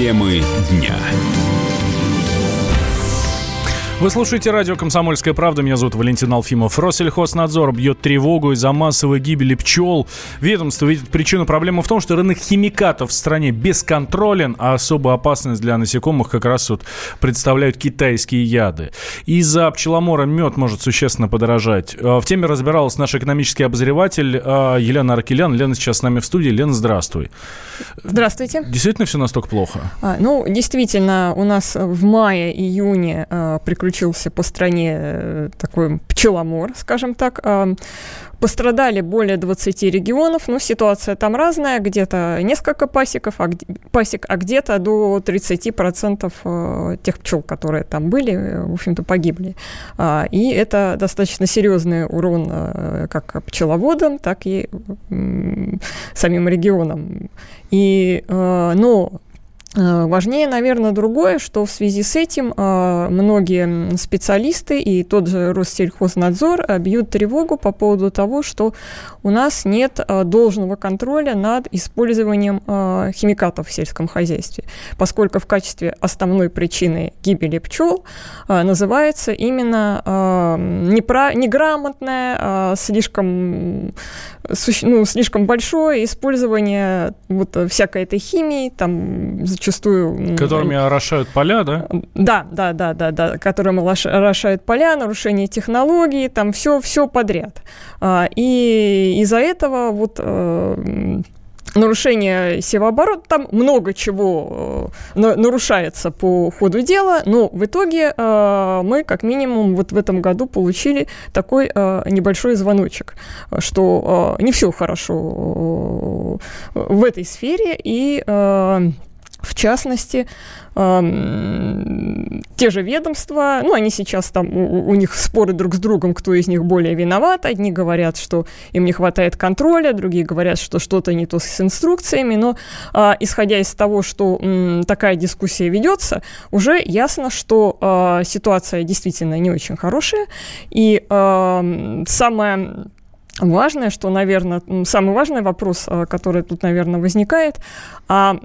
Темы дня. Вы слушаете радио «Комсомольская правда». Меня зовут Валентин Алфимов. Россельхознадзор бьет тревогу из-за массовой гибели пчел. Ведомство видит причину проблемы в том, что рынок химикатов в стране бесконтролен, а особую опасность для насекомых как раз вот представляют китайские яды. Из-за пчеломора мед может существенно подорожать. А, в теме разбиралась наш экономический обозреватель а, Елена Аркелян. Лена сейчас с нами в студии. Лена, здравствуй. Здравствуйте. Действительно все настолько плохо? А, ну, действительно, у нас в мае-июне а, приключилось приключился по стране э, такой пчеломор, скажем так. Пострадали более 20 регионов, но ситуация там разная, где-то несколько пасеков, а, пасек, а где-то до 30% э, тех пчел, которые там были, э, в общем-то, погибли. А, и это достаточно серьезный урон как пчеловодам, так и самим регионам. И, но важнее, наверное, другое, что в связи с этим э, многие специалисты и тот же Россельхознадзор э, бьют тревогу по поводу того, что у нас нет должного контроля над использованием химикатов в сельском хозяйстве, поскольку в качестве основной причины гибели пчел называется именно непра- неграмотное, слишком, ну, слишком большое использование вот всякой этой химии, там зачастую... Которыми орошают поля, да? Да, да, да, да, да, которыми орошают поля, нарушение технологий, там все, все подряд. А, и из-за этого вот э, нарушение севооборота, там много чего э, нарушается по ходу дела, но в итоге э, мы как минимум вот в этом году получили такой небольшой звоночек, что не все хорошо в этой сфере, и в частности, те же ведомства, ну, они сейчас там, у, у них споры друг с другом, кто из них более виноват. Одни говорят, что им не хватает контроля, другие говорят, что что-то не то с инструкциями. Но, э, исходя из того, что э, такая дискуссия ведется, уже ясно, что э, ситуация действительно не очень хорошая. И э, самое Важное, что, наверное, самый важный вопрос, э, который тут, наверное, возникает, а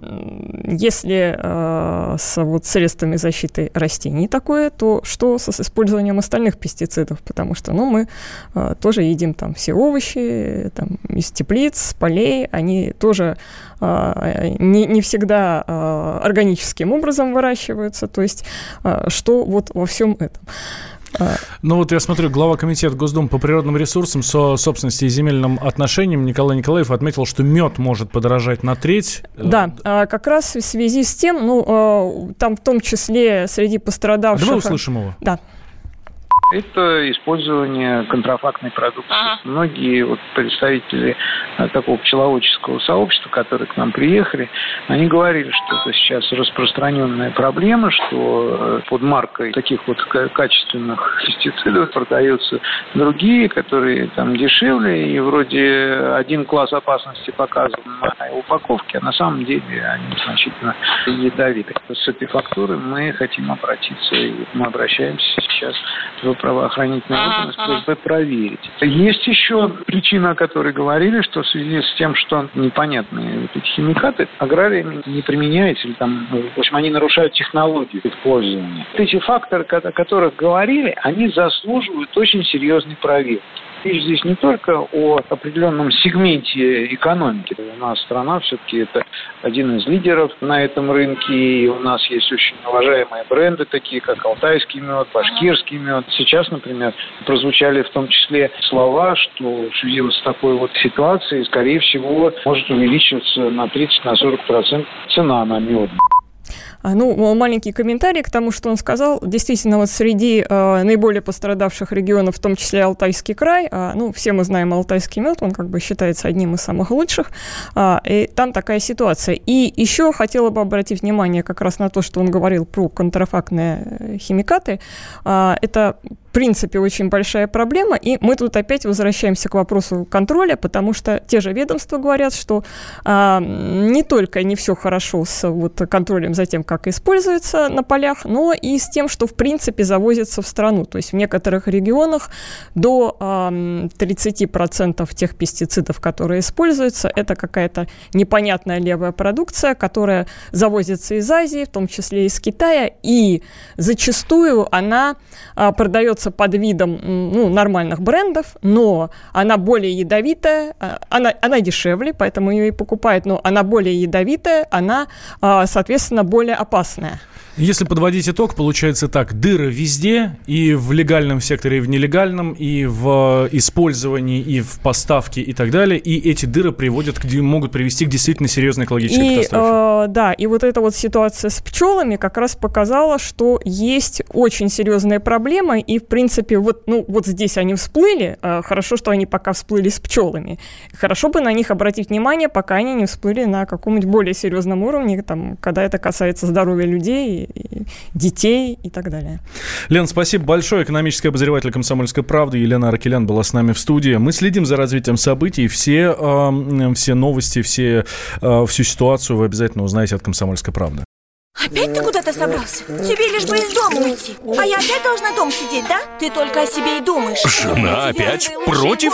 если э, с вот, средствами защиты растений такое, то что с, использованием остальных пестицидов? Потому что ну, мы э, тоже едим там все овощи там, из теплиц, полей, они тоже не, не всегда органическим образом выращиваются. То есть что вот во всем этом? Ну вот я смотрю, глава комитета Госдумы по природным ресурсам, со собственности и земельным отношениям Николай Николаев отметил, что мед может подорожать на треть. Да, а, как раз в связи с тем, ну, а, там в том числе среди пострадавших... Давай услышим его. Да это использование контрафактной продукции. Ага. Многие вот представители э, такого пчеловодческого сообщества, которые к нам приехали, они говорили, что это сейчас распространенная проблема, что э, под маркой таких вот качественных пестицидов продаются другие, которые там дешевле, и вроде один класс опасности показан на упаковке, а на самом деле они значительно ядовиты. С этой фактурой мы хотим обратиться, и мы обращаемся сейчас в правоохранительные органы с просьбой проверить. Есть еще причина, о которой говорили, что в связи с тем, что непонятные вот эти химикаты аграриями не применяются, или там, ну, в общем, они нарушают технологию использования. Эти факторы, о которых говорили, они заслуживают очень серьезной проверки речь здесь не только о определенном сегменте экономики. У нас страна все-таки это один из лидеров на этом рынке, и у нас есть очень уважаемые бренды, такие как алтайский мед, башкирский мед. Сейчас, например, прозвучали в том числе слова, что в связи с такой вот ситуацией, скорее всего, может увеличиваться на 30-40% цена на мед. А, ну, маленький комментарий к тому, что он сказал. Действительно, вот среди э, наиболее пострадавших регионов, в том числе Алтайский край, э, ну, все мы знаем Алтайский мед, он как бы считается одним из самых лучших, э, и там такая ситуация. И еще хотела бы обратить внимание как раз на то, что он говорил про контрафактные химикаты. Э, это принципе очень большая проблема, и мы тут опять возвращаемся к вопросу контроля, потому что те же ведомства говорят, что а, не только не все хорошо с вот, контролем за тем, как используется на полях, но и с тем, что в принципе завозится в страну. То есть в некоторых регионах до а, 30% тех пестицидов, которые используются, это какая-то непонятная левая продукция, которая завозится из Азии, в том числе из Китая, и зачастую она а, продается под видом ну, нормальных брендов, но она более ядовитая, а, она, она дешевле, поэтому ее и покупают, но она более ядовитая, она, а, соответственно, более опасная. Если подводить итог, получается так, дыры везде, и в легальном секторе, и в нелегальном, и в использовании, и в поставке, и так далее, и эти дыры приводят, к, могут привести к действительно серьезной экологической и, катастрофе. Э, да, и вот эта вот ситуация с пчелами как раз показала, что есть очень серьезная проблема, и, в принципе, вот, ну, вот здесь они всплыли, э, хорошо, что они пока всплыли с пчелами. Хорошо бы на них обратить внимание, пока они не всплыли на каком-нибудь более серьезном уровне, там, когда это касается здоровья людей детей и так далее. Лен, спасибо большое. Экономический обозреватель «Комсомольской правды» Елена Аркелян была с нами в студии. Мы следим за развитием событий. Все, э, все новости, все, э, всю ситуацию вы обязательно узнаете от «Комсомольской правды». Опять ты куда-то собрался? Тебе лишь бы из дома уйти А я опять должна дом сидеть, да? Ты только о себе и думаешь Жена опять против?